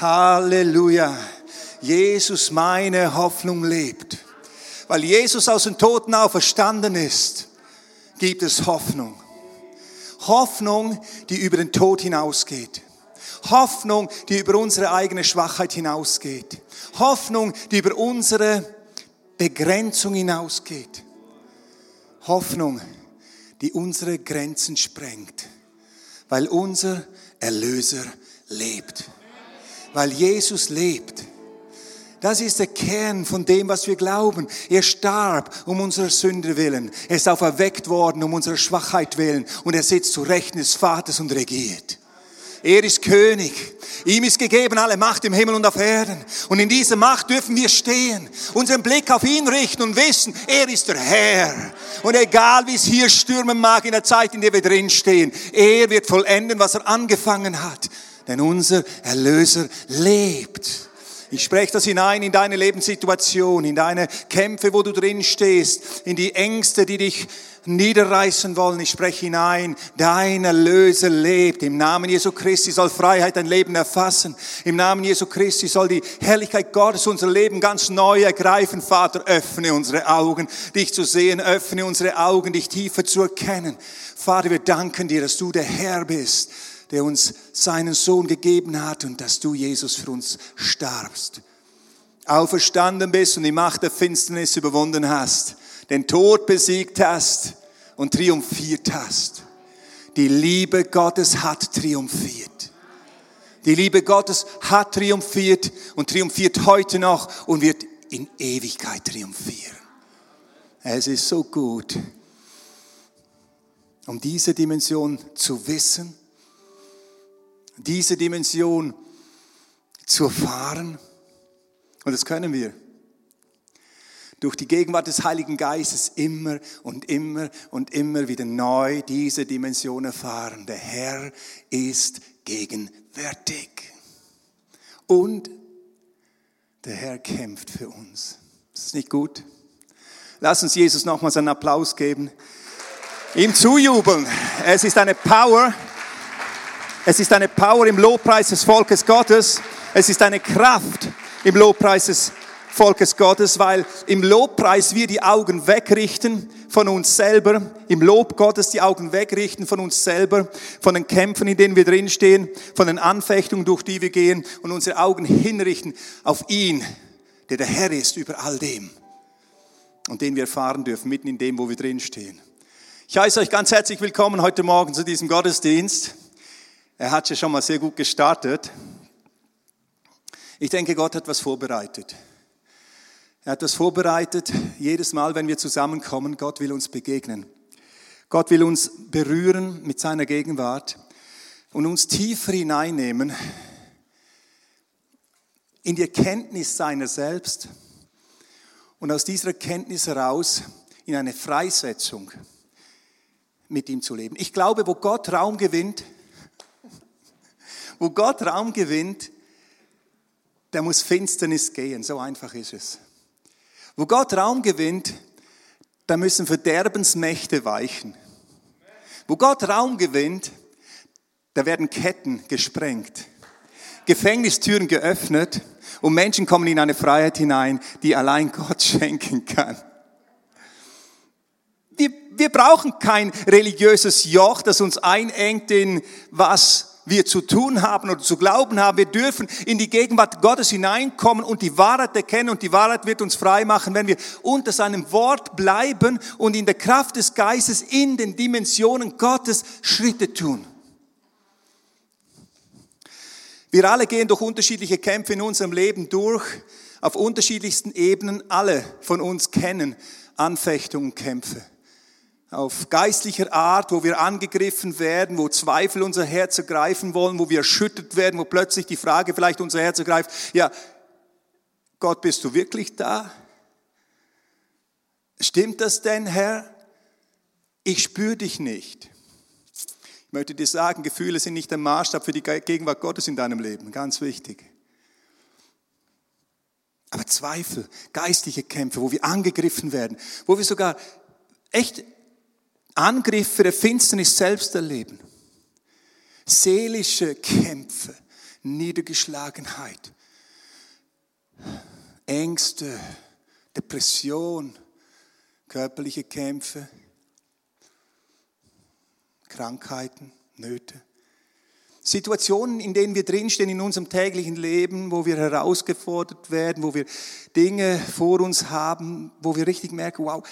Halleluja. Jesus, meine Hoffnung lebt. Weil Jesus aus den Toten auferstanden ist, gibt es Hoffnung. Hoffnung, die über den Tod hinausgeht. Hoffnung, die über unsere eigene Schwachheit hinausgeht. Hoffnung, die über unsere Begrenzung hinausgeht. Hoffnung, die unsere Grenzen sprengt, weil unser Erlöser lebt. Weil Jesus lebt. Das ist der Kern von dem, was wir glauben. Er starb um unsere Sünde willen. Er ist auferweckt worden um unsere Schwachheit willen. Und er sitzt zu Rechten des Vaters und regiert. Er ist König. Ihm ist gegeben alle Macht im Himmel und auf Erden. Und in dieser Macht dürfen wir stehen, unseren Blick auf ihn richten und wissen, er ist der Herr. Und egal wie es hier stürmen mag in der Zeit, in der wir drinstehen, er wird vollenden, was er angefangen hat. Denn unser Erlöser lebt. Ich spreche das hinein in deine Lebenssituation, in deine Kämpfe, wo du drin stehst, in die Ängste, die dich niederreißen wollen. Ich spreche hinein, dein Erlöser lebt. Im Namen Jesu Christi soll Freiheit dein Leben erfassen. Im Namen Jesu Christi soll die Herrlichkeit Gottes unser Leben ganz neu ergreifen. Vater, öffne unsere Augen, dich zu sehen, öffne unsere Augen, dich tiefer zu erkennen. Vater, wir danken dir, dass du der Herr bist der uns seinen Sohn gegeben hat und dass du, Jesus, für uns starbst. Auferstanden bist und die Macht der Finsternis überwunden hast, den Tod besiegt hast und triumphiert hast. Die Liebe Gottes hat triumphiert. Die Liebe Gottes hat triumphiert und triumphiert heute noch und wird in Ewigkeit triumphieren. Es ist so gut, um diese Dimension zu wissen diese Dimension zu erfahren. Und das können wir. Durch die Gegenwart des Heiligen Geistes immer und immer und immer wieder neu diese Dimension erfahren. Der Herr ist gegenwärtig. Und der Herr kämpft für uns. Ist das nicht gut? Lass uns Jesus nochmals einen Applaus geben. Ihm zujubeln. Es ist eine Power. Es ist eine Power im Lobpreis des Volkes Gottes. Es ist eine Kraft im Lobpreis des Volkes Gottes, weil im Lobpreis wir die Augen wegrichten von uns selber, im Lob Gottes die Augen wegrichten von uns selber, von den Kämpfen, in denen wir drinstehen, von den Anfechtungen, durch die wir gehen und unsere Augen hinrichten auf ihn, der der Herr ist über all dem und den wir erfahren dürfen, mitten in dem, wo wir drinstehen. Ich heiße euch ganz herzlich willkommen heute Morgen zu diesem Gottesdienst. Er hat ja schon mal sehr gut gestartet. Ich denke, Gott hat was vorbereitet. Er hat was vorbereitet. Jedes Mal, wenn wir zusammenkommen, Gott will uns begegnen. Gott will uns berühren mit seiner Gegenwart und uns tiefer hineinnehmen in die Erkenntnis seiner selbst und aus dieser Erkenntnis heraus in eine Freisetzung mit ihm zu leben. Ich glaube, wo Gott Raum gewinnt, wo Gott Raum gewinnt, der muss Finsternis gehen. So einfach ist es. Wo Gott Raum gewinnt, da müssen Verderbensmächte weichen. Wo Gott Raum gewinnt, da werden Ketten gesprengt, Gefängnistüren geöffnet und Menschen kommen in eine Freiheit hinein, die allein Gott schenken kann. Wir, wir brauchen kein religiöses Joch, das uns einengt in was wir zu tun haben oder zu glauben haben. Wir dürfen in die Gegenwart Gottes hineinkommen und die Wahrheit erkennen und die Wahrheit wird uns frei machen, wenn wir unter seinem Wort bleiben und in der Kraft des Geistes in den Dimensionen Gottes Schritte tun. Wir alle gehen durch unterschiedliche Kämpfe in unserem Leben durch, auf unterschiedlichsten Ebenen. Alle von uns kennen Anfechtungen, Kämpfe auf geistlicher Art, wo wir angegriffen werden, wo Zweifel unser Herz ergreifen wollen, wo wir erschüttert werden, wo plötzlich die Frage vielleicht unser Herz ergreift, ja, Gott, bist du wirklich da? Stimmt das denn, Herr? Ich spüre dich nicht. Ich möchte dir sagen, Gefühle sind nicht der Maßstab für die Gegenwart Gottes in deinem Leben, ganz wichtig. Aber Zweifel, geistliche Kämpfe, wo wir angegriffen werden, wo wir sogar echt Angriffe der Finsternis selbst erleben. Seelische Kämpfe, Niedergeschlagenheit, Ängste, Depression, körperliche Kämpfe, Krankheiten, Nöte. Situationen, in denen wir drinstehen in unserem täglichen Leben, wo wir herausgefordert werden, wo wir Dinge vor uns haben, wo wir richtig merken, wow,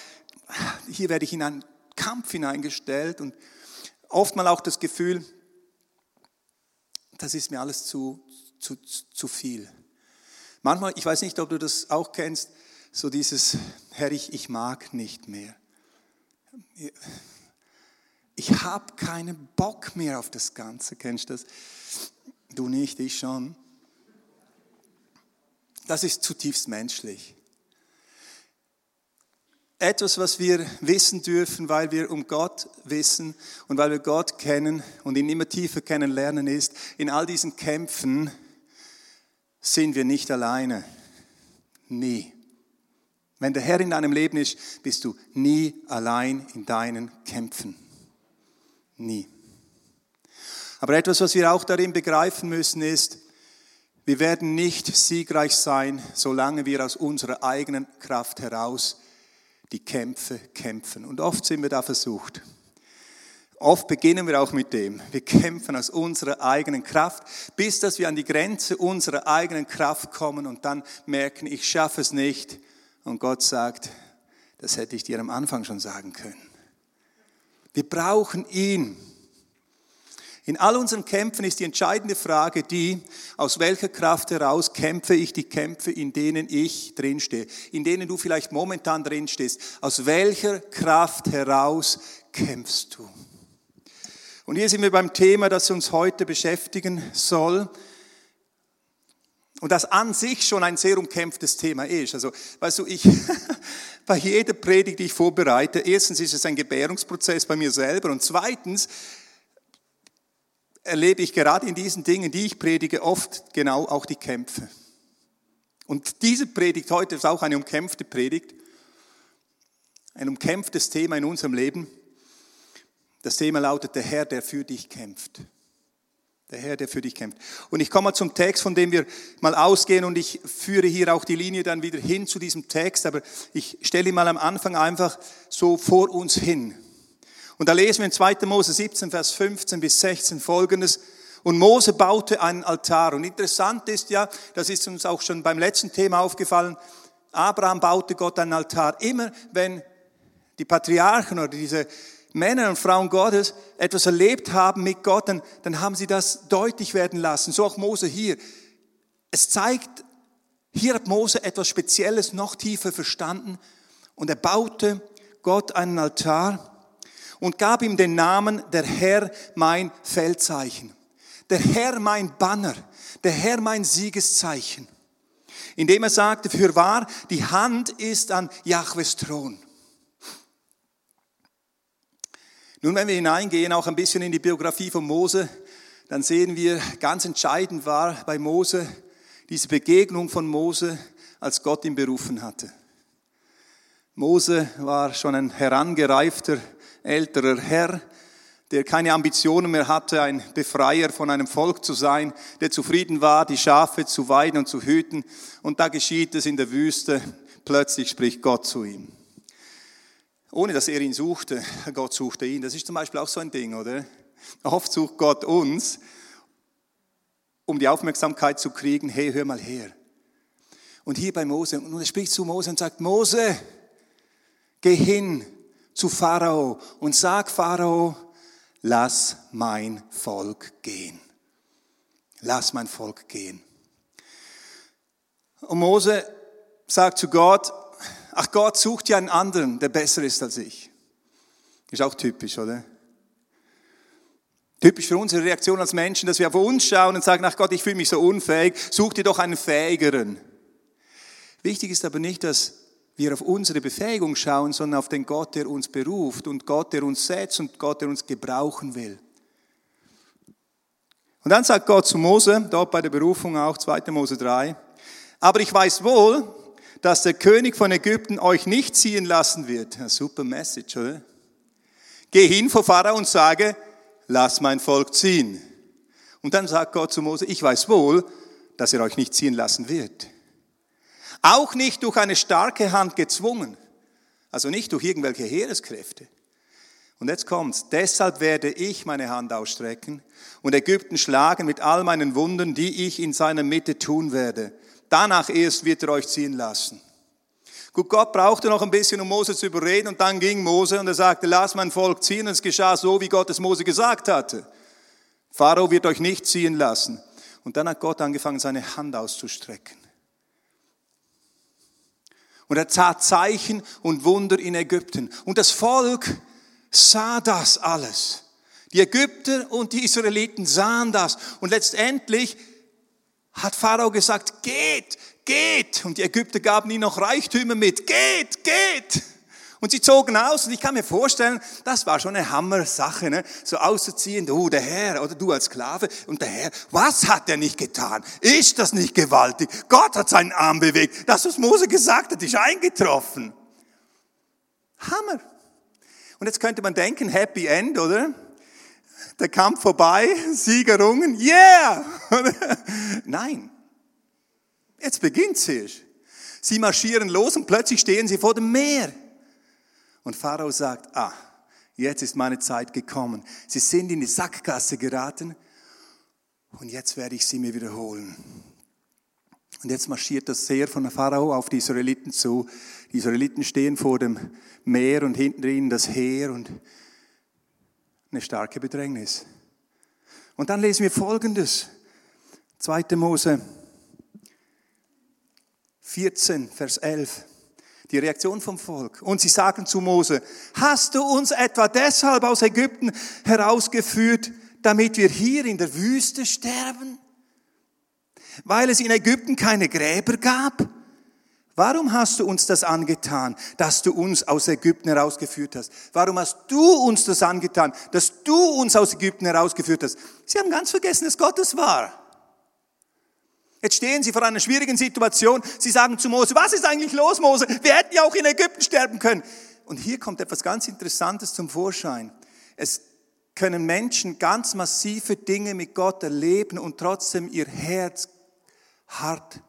hier werde ich in einen Kampf hineingestellt und oft mal auch das Gefühl, das ist mir alles zu, zu, zu viel. Manchmal, ich weiß nicht, ob du das auch kennst, so dieses, Herr, ich, ich mag nicht mehr. Ich habe keinen Bock mehr auf das Ganze. Kennst du das? Du nicht, ich schon. Das ist zutiefst menschlich. Etwas, was wir wissen dürfen, weil wir um Gott wissen und weil wir Gott kennen und ihn immer tiefer kennenlernen, ist, in all diesen Kämpfen sind wir nicht alleine. Nie. Wenn der Herr in deinem Leben ist, bist du nie allein in deinen Kämpfen. Nie. Aber etwas, was wir auch darin begreifen müssen, ist, wir werden nicht siegreich sein, solange wir aus unserer eigenen Kraft heraus die Kämpfe kämpfen. Und oft sind wir da versucht. Oft beginnen wir auch mit dem. Wir kämpfen aus unserer eigenen Kraft, bis dass wir an die Grenze unserer eigenen Kraft kommen und dann merken, ich schaffe es nicht. Und Gott sagt, das hätte ich dir am Anfang schon sagen können. Wir brauchen ihn. In all unseren Kämpfen ist die entscheidende Frage die, aus welcher Kraft heraus kämpfe ich die Kämpfe, in denen ich drinstehe, in denen du vielleicht momentan drinstehst. Aus welcher Kraft heraus kämpfst du? Und hier sind wir beim Thema, das uns heute beschäftigen soll. Und das an sich schon ein sehr umkämpftes Thema ist. Also, weißt du, ich, bei jeder Predigt, die ich vorbereite, erstens ist es ein Gebärungsprozess bei mir selber und zweitens erlebe ich gerade in diesen Dingen, die ich predige, oft genau auch die Kämpfe. Und diese Predigt heute ist auch eine umkämpfte Predigt, ein umkämpftes Thema in unserem Leben. Das Thema lautet, der Herr, der für dich kämpft. Der Herr, der für dich kämpft. Und ich komme mal zum Text, von dem wir mal ausgehen und ich führe hier auch die Linie dann wieder hin zu diesem Text, aber ich stelle ihn mal am Anfang einfach so vor uns hin. Und da lesen wir in 2. Mose 17, Vers 15 bis 16 folgendes. Und Mose baute einen Altar. Und interessant ist ja, das ist uns auch schon beim letzten Thema aufgefallen, Abraham baute Gott einen Altar. Immer wenn die Patriarchen oder diese Männer und Frauen Gottes etwas erlebt haben mit Gott, dann, dann haben sie das deutlich werden lassen. So auch Mose hier. Es zeigt, hier hat Mose etwas Spezielles noch tiefer verstanden und er baute Gott einen Altar und gab ihm den Namen der Herr mein Feldzeichen, der Herr mein Banner, der Herr mein Siegeszeichen. Indem er sagte, für wahr, die Hand ist an Jahwes Thron. Nun, wenn wir hineingehen, auch ein bisschen in die Biografie von Mose, dann sehen wir, ganz entscheidend war bei Mose diese Begegnung von Mose, als Gott ihn berufen hatte. Mose war schon ein herangereifter, älterer Herr, der keine Ambitionen mehr hatte, ein Befreier von einem Volk zu sein, der zufrieden war, die Schafe zu weiden und zu hüten. Und da geschieht es in der Wüste, plötzlich spricht Gott zu ihm ohne dass er ihn suchte. Gott suchte ihn. Das ist zum Beispiel auch so ein Ding, oder? Oft sucht Gott uns, um die Aufmerksamkeit zu kriegen, hey, hör mal her. Und hier bei Mose, und er spricht zu Mose und sagt, Mose, geh hin zu Pharao und sag Pharao, lass mein Volk gehen. Lass mein Volk gehen. Und Mose sagt zu Gott, ach Gott sucht ja einen anderen, der besser ist als ich. Ist auch typisch, oder? Typisch für unsere Reaktion als Menschen, dass wir auf uns schauen und sagen, ach Gott, ich fühle mich so unfähig, such dir doch einen fähigeren. Wichtig ist aber nicht, dass wir auf unsere Befähigung schauen, sondern auf den Gott, der uns beruft und Gott, der uns setzt und Gott, der uns gebrauchen will. Und dann sagt Gott zu Mose, dort bei der Berufung auch, 2. Mose 3, aber ich weiß wohl, dass der König von Ägypten euch nicht ziehen lassen wird. Super Message, oder? Geh hin vor Pharao und sage, lass mein Volk ziehen. Und dann sagt Gott zu Mose, ich weiß wohl, dass er euch nicht ziehen lassen wird. Auch nicht durch eine starke Hand gezwungen, also nicht durch irgendwelche Heereskräfte. Und jetzt kommt's. Deshalb werde ich meine Hand ausstrecken und Ägypten schlagen mit all meinen Wunden, die ich in seiner Mitte tun werde. Danach erst wird er euch ziehen lassen. Gut, Gott brauchte noch ein bisschen, um Mose zu überreden und dann ging Mose und er sagte, lass mein Volk ziehen und es geschah so, wie Gott es Mose gesagt hatte. Pharao wird euch nicht ziehen lassen. Und dann hat Gott angefangen, seine Hand auszustrecken. Und er tat Zeichen und Wunder in Ägypten. Und das Volk sah das alles. Die Ägypter und die Israeliten sahen das. Und letztendlich hat Pharao gesagt, geht, geht. Und die Ägypter gaben ihnen noch Reichtümer mit. Geht, geht. Und sie zogen aus und ich kann mir vorstellen, das war schon eine Hammer-Sache, ne? so auszuziehen, du der Herr oder du als Sklave und der Herr, was hat er nicht getan? Ist das nicht gewaltig? Gott hat seinen Arm bewegt. Das, was Mose gesagt hat, ist eingetroffen. Hammer. Und jetzt könnte man denken, Happy End, oder? Der Kampf vorbei, Siegerungen, yeah! Nein. Jetzt beginnt es. Sie marschieren los und plötzlich stehen sie vor dem Meer. Und Pharao sagt, ah, jetzt ist meine Zeit gekommen. Sie sind in die Sackgasse geraten und jetzt werde ich sie mir wiederholen. Und jetzt marschiert das Heer von Pharao auf die Israeliten zu. Die Israeliten stehen vor dem Meer und hinten ihnen das Heer und eine starke Bedrängnis. Und dann lesen wir Folgendes. 2. Mose 14, Vers 11. Die Reaktion vom Volk. Und sie sagen zu Mose, hast du uns etwa deshalb aus Ägypten herausgeführt, damit wir hier in der Wüste sterben? Weil es in Ägypten keine Gräber gab? Warum hast du uns das angetan, dass du uns aus Ägypten herausgeführt hast? Warum hast du uns das angetan, dass du uns aus Ägypten herausgeführt hast? Sie haben ganz vergessen, dass Gott es war. Jetzt stehen sie vor einer schwierigen Situation. Sie sagen zu Mose, was ist eigentlich los, Mose? Wir hätten ja auch in Ägypten sterben können. Und hier kommt etwas ganz Interessantes zum Vorschein. Es können Menschen ganz massive Dinge mit Gott erleben und trotzdem ihr Herz hart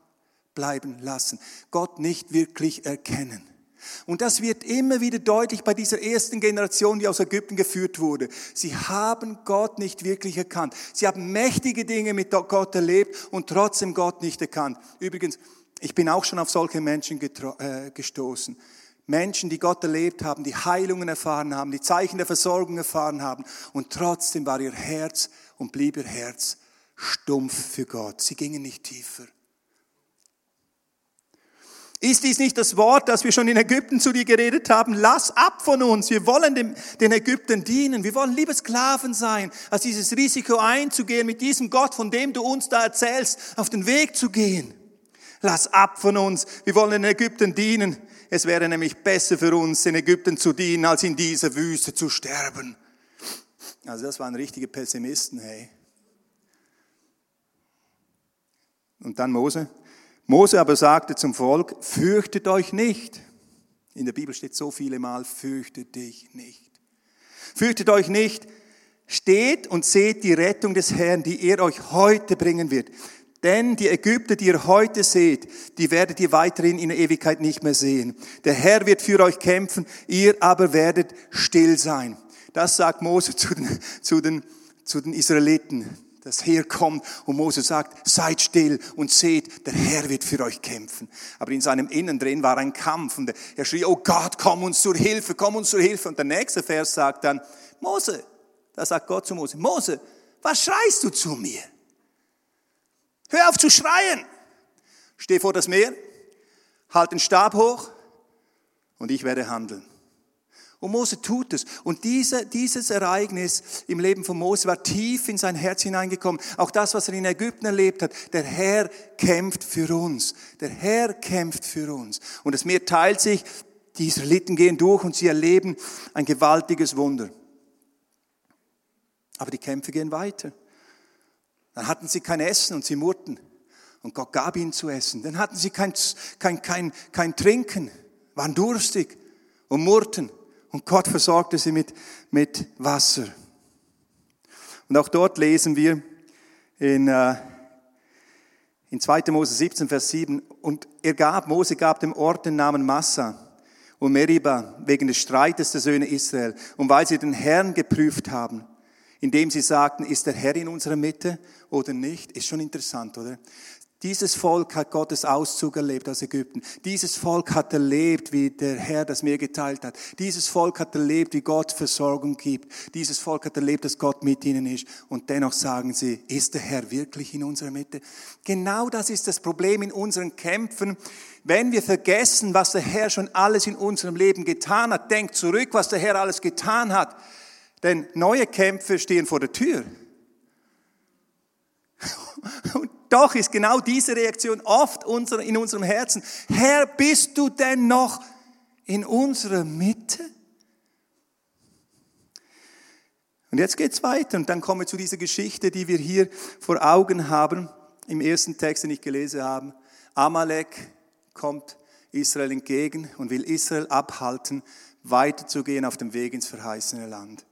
bleiben lassen. Gott nicht wirklich erkennen. Und das wird immer wieder deutlich bei dieser ersten Generation, die aus Ägypten geführt wurde. Sie haben Gott nicht wirklich erkannt. Sie haben mächtige Dinge mit Gott erlebt und trotzdem Gott nicht erkannt. Übrigens, ich bin auch schon auf solche Menschen äh, gestoßen. Menschen, die Gott erlebt haben, die Heilungen erfahren haben, die Zeichen der Versorgung erfahren haben und trotzdem war ihr Herz und blieb ihr Herz stumpf für Gott. Sie gingen nicht tiefer. Ist dies nicht das Wort, das wir schon in Ägypten zu dir geredet haben? Lass ab von uns. Wir wollen dem, den Ägyptern dienen. Wir wollen liebe Sklaven sein, als dieses Risiko einzugehen, mit diesem Gott, von dem du uns da erzählst, auf den Weg zu gehen. Lass ab von uns. Wir wollen den Ägyptern dienen. Es wäre nämlich besser für uns, den Ägypten zu dienen, als in dieser Wüste zu sterben. Also das waren richtige Pessimisten, hey. Und dann Mose. Mose aber sagte zum Volk, fürchtet euch nicht. In der Bibel steht so viele Mal, fürchtet dich nicht. Fürchtet euch nicht, steht und seht die Rettung des Herrn, die er euch heute bringen wird. Denn die Ägypter, die ihr heute seht, die werdet ihr weiterhin in der Ewigkeit nicht mehr sehen. Der Herr wird für euch kämpfen, ihr aber werdet still sein. Das sagt Mose zu den, zu den, zu den Israeliten das Heer kommt und Mose sagt, seid still und seht, der Herr wird für euch kämpfen. Aber in seinem Innen drin war ein Kampf und er schrie, oh Gott, komm uns zur Hilfe, komm uns zur Hilfe. Und der nächste Vers sagt dann, Mose, da sagt Gott zu Mose, Mose, was schreist du zu mir? Hör auf zu schreien. Steh vor das Meer, halt den Stab hoch und ich werde handeln. Und Mose tut es. Und diese, dieses Ereignis im Leben von Mose war tief in sein Herz hineingekommen. Auch das, was er in Ägypten erlebt hat. Der Herr kämpft für uns. Der Herr kämpft für uns. Und das Meer teilt sich. Die Israeliten gehen durch und sie erleben ein gewaltiges Wunder. Aber die Kämpfe gehen weiter. Dann hatten sie kein Essen und sie murrten. Und Gott gab ihnen zu essen. Dann hatten sie kein, kein, kein, kein Trinken, waren durstig und murrten. Und Gott versorgte sie mit, mit Wasser. Und auch dort lesen wir in, äh, in 2. Mose 17, Vers 7. Und er gab, Mose gab dem Ort den Namen Massa und Meriba wegen des Streites der Söhne Israel und weil sie den Herrn geprüft haben, indem sie sagten, ist der Herr in unserer Mitte oder nicht? Ist schon interessant, oder? Dieses Volk hat Gottes Auszug erlebt aus Ägypten. Dieses Volk hat erlebt, wie der Herr das Meer geteilt hat. Dieses Volk hat erlebt, wie Gott Versorgung gibt. Dieses Volk hat erlebt, dass Gott mit ihnen ist. Und dennoch sagen sie, ist der Herr wirklich in unserer Mitte? Genau das ist das Problem in unseren Kämpfen. Wenn wir vergessen, was der Herr schon alles in unserem Leben getan hat, denkt zurück, was der Herr alles getan hat. Denn neue Kämpfe stehen vor der Tür. Und doch ist genau diese Reaktion oft in unserem Herzen. Herr, bist du denn noch in unserer Mitte? Und jetzt geht's weiter und dann kommen wir zu dieser Geschichte, die wir hier vor Augen haben, im ersten Text, den ich gelesen habe. Amalek kommt Israel entgegen und will Israel abhalten, weiterzugehen auf dem Weg ins verheißene Land.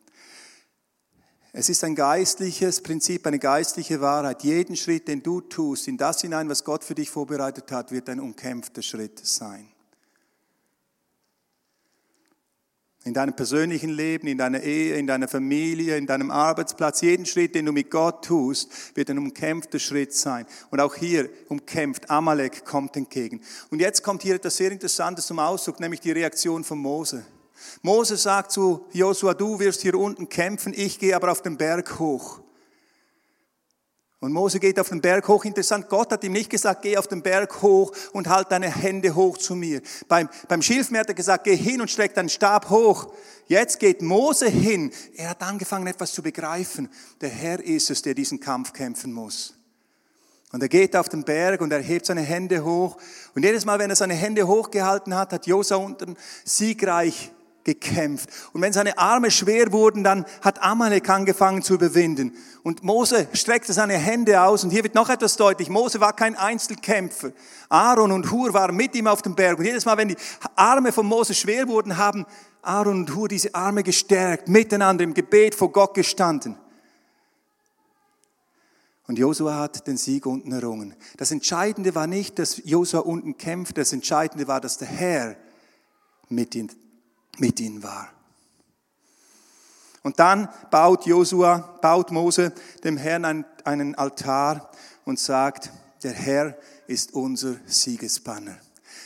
Es ist ein geistliches Prinzip, eine geistliche Wahrheit. Jeden Schritt, den du tust, in das hinein, was Gott für dich vorbereitet hat, wird ein umkämpfter Schritt sein. In deinem persönlichen Leben, in deiner Ehe, in deiner Familie, in deinem Arbeitsplatz, jeden Schritt, den du mit Gott tust, wird ein umkämpfter Schritt sein. Und auch hier umkämpft, Amalek kommt entgegen. Und jetzt kommt hier etwas sehr Interessantes zum Ausdruck, nämlich die Reaktion von Mose. Mose sagt zu Josua, du wirst hier unten kämpfen, ich gehe aber auf den Berg hoch. Und Mose geht auf den Berg hoch. Interessant, Gott hat ihm nicht gesagt, geh auf den Berg hoch und halt deine Hände hoch zu mir. Beim, beim Schilfmeer hat er gesagt, geh hin und streck deinen Stab hoch. Jetzt geht Mose hin. Er hat angefangen, etwas zu begreifen. Der Herr ist es, der diesen Kampf kämpfen muss. Und er geht auf den Berg und er hebt seine Hände hoch. Und jedes Mal, wenn er seine Hände hochgehalten hat, hat Josua unten siegreich gekämpft. Und wenn seine Arme schwer wurden, dann hat Amalek angefangen zu überwinden. Und Mose streckte seine Hände aus. Und hier wird noch etwas deutlich. Mose war kein Einzelkämpfer. Aaron und Hur waren mit ihm auf dem Berg. Und jedes Mal, wenn die Arme von Mose schwer wurden, haben Aaron und Hur diese Arme gestärkt, miteinander im Gebet vor Gott gestanden. Und Josua hat den Sieg unten errungen. Das Entscheidende war nicht, dass Josua unten kämpft. Das Entscheidende war, dass der Herr mit ihm mit ihnen war. Und dann baut Josua, baut Mose dem Herrn einen Altar und sagt, der Herr ist unser Siegesbanner.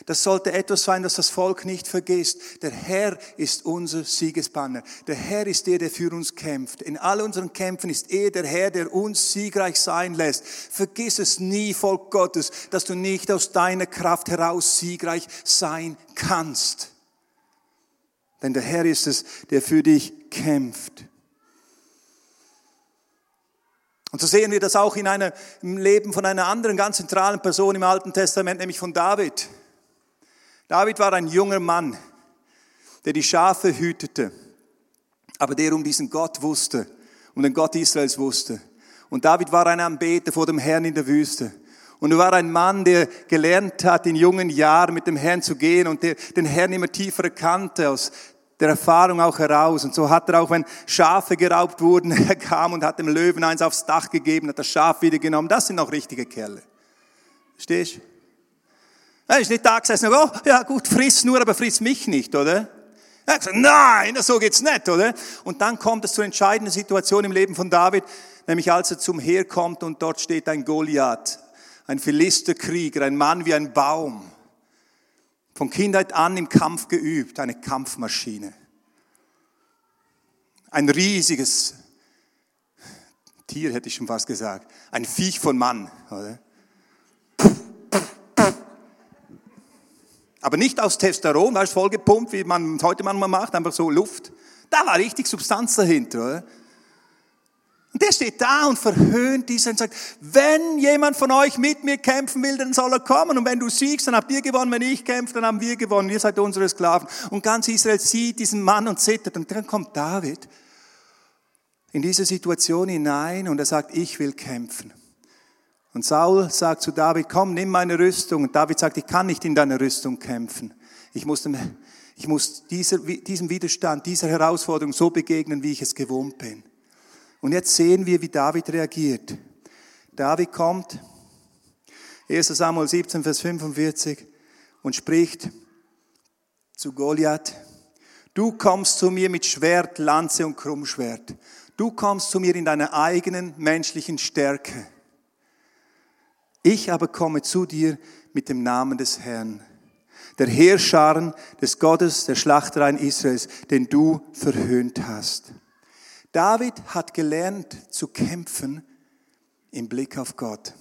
Das sollte etwas sein, das das Volk nicht vergisst. Der Herr ist unser Siegesbanner. Der Herr ist der, der für uns kämpft. In all unseren Kämpfen ist er der Herr, der uns siegreich sein lässt. Vergiss es nie, Volk Gottes, dass du nicht aus deiner Kraft heraus siegreich sein kannst. Denn der Herr ist es, der für dich kämpft. Und so sehen wir das auch in einem im Leben von einer anderen ganz zentralen Person im Alten Testament, nämlich von David. David war ein junger Mann, der die Schafe hütete, aber der um diesen Gott wusste, um den Gott Israels wusste. Und David war ein Anbeter vor dem Herrn in der Wüste. Und er war ein Mann, der gelernt hat, in jungen Jahren mit dem Herrn zu gehen und der den Herrn immer tiefer erkannte, aus der Erfahrung auch heraus. Und so hat er auch, wenn Schafe geraubt wurden, er kam und hat dem Löwen eins aufs Dach gegeben, hat das Schaf wieder genommen. Das sind auch richtige Kerle. Verstehst du? Er ist nicht da gesessen, oh, ja gut, friss nur, aber friss mich nicht, oder? Er hat gesagt, nein, so geht's nicht, oder? Und dann kommt es zur entscheidenden Situation im Leben von David, nämlich als er zum Heer kommt und dort steht ein Goliath, ein Philisterkrieger, ein Mann wie ein Baum. Von Kindheit an im Kampf geübt, eine Kampfmaschine. Ein riesiges Tier, hätte ich schon fast gesagt. Ein Viech von Mann. Oder? Aber nicht aus Testosteron, weißt, voll gepumpt, wie man heute manchmal macht, einfach so Luft. Da war richtig Substanz dahinter. Oder? Und der steht da und verhöhnt diese und sagt, wenn jemand von euch mit mir kämpfen will, dann soll er kommen. Und wenn du siegst, dann habt ihr gewonnen. Wenn ich kämpfe, dann haben wir gewonnen. Ihr seid unsere Sklaven. Und ganz Israel sieht diesen Mann und zittert. Und dann kommt David in diese Situation hinein und er sagt, ich will kämpfen. Und Saul sagt zu David, komm, nimm meine Rüstung. Und David sagt, ich kann nicht in deiner Rüstung kämpfen. Ich muss, ich muss dieser, diesem Widerstand, dieser Herausforderung so begegnen, wie ich es gewohnt bin. Und jetzt sehen wir, wie David reagiert. David kommt, 1 Samuel 17, Vers 45, und spricht zu Goliath, du kommst zu mir mit Schwert, Lanze und Krummschwert. Du kommst zu mir in deiner eigenen menschlichen Stärke. Ich aber komme zu dir mit dem Namen des Herrn, der Heerscharen des Gottes der Schlachtereien Israels, den du verhöhnt hast. David hat gelernt zu kämpfen im Blick auf Gott.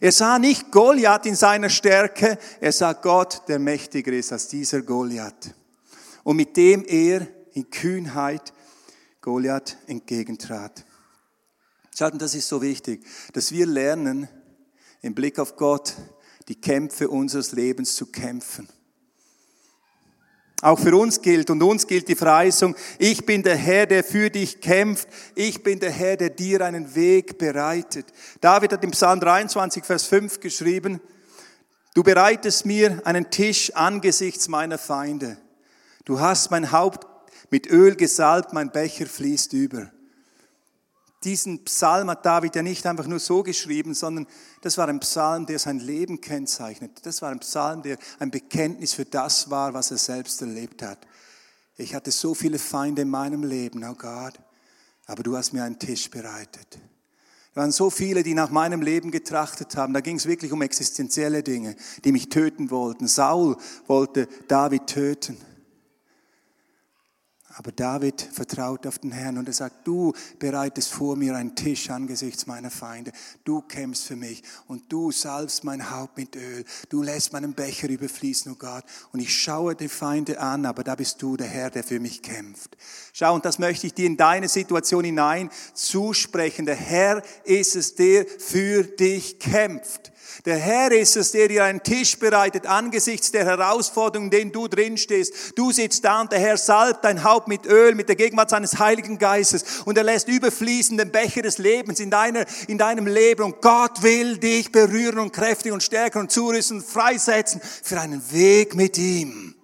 Er sah nicht Goliath in seiner Stärke, er sah Gott, der mächtiger ist als dieser Goliath. Und mit dem er in Kühnheit Goliath entgegentrat. Schaut, das ist so wichtig, dass wir lernen, im Blick auf Gott die Kämpfe unseres Lebens zu kämpfen. Auch für uns gilt und uns gilt die Verheißung, ich bin der Herr, der für dich kämpft, ich bin der Herr, der dir einen Weg bereitet. David hat im Psalm 23, Vers 5 geschrieben, du bereitest mir einen Tisch angesichts meiner Feinde. Du hast mein Haupt mit Öl gesalbt, mein Becher fließt über. Diesen Psalm hat David ja nicht einfach nur so geschrieben, sondern das war ein Psalm, der sein Leben kennzeichnet. Das war ein Psalm, der ein Bekenntnis für das war, was er selbst erlebt hat. Ich hatte so viele Feinde in meinem Leben, oh Gott, aber du hast mir einen Tisch bereitet. Es waren so viele, die nach meinem Leben getrachtet haben. Da ging es wirklich um existenzielle Dinge, die mich töten wollten. Saul wollte David töten. Aber David vertraut auf den Herrn und er sagt, du bereitest vor mir einen Tisch angesichts meiner Feinde. Du kämpfst für mich und du salbst mein Haupt mit Öl. Du lässt meinen Becher überfließen, oh Gott. Und ich schaue die Feinde an, aber da bist du der Herr, der für mich kämpft. Schau, und das möchte ich dir in deine Situation hinein zusprechen. Der Herr ist es, der für dich kämpft. Der Herr ist es, der dir einen Tisch bereitet angesichts der Herausforderung, in denen du drin stehst. Du sitzt da und der Herr salbt dein Haupt mit Öl, mit der Gegenwart seines Heiligen Geistes und er lässt überfließen den Becher des Lebens in, deiner, in deinem Leben und Gott will dich berühren und kräftigen und stärken und zurüsten und freisetzen für einen Weg mit ihm.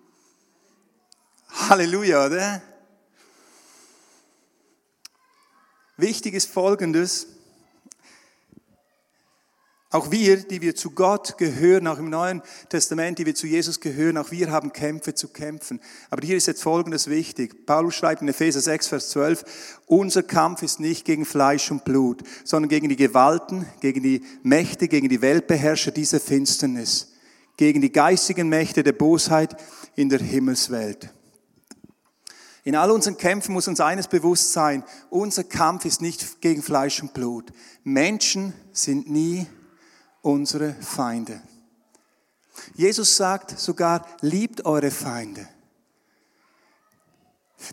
Halleluja, oder? Wichtig ist Folgendes. Auch wir, die wir zu Gott gehören, auch im Neuen Testament, die wir zu Jesus gehören, auch wir haben Kämpfe zu kämpfen. Aber hier ist jetzt Folgendes wichtig. Paulus schreibt in Epheser 6, Vers 12, unser Kampf ist nicht gegen Fleisch und Blut, sondern gegen die Gewalten, gegen die Mächte, gegen die Weltbeherrscher dieser Finsternis, gegen die geistigen Mächte der Bosheit in der Himmelswelt. In all unseren Kämpfen muss uns eines bewusst sein, unser Kampf ist nicht gegen Fleisch und Blut. Menschen sind nie unsere Feinde. Jesus sagt sogar, liebt eure Feinde.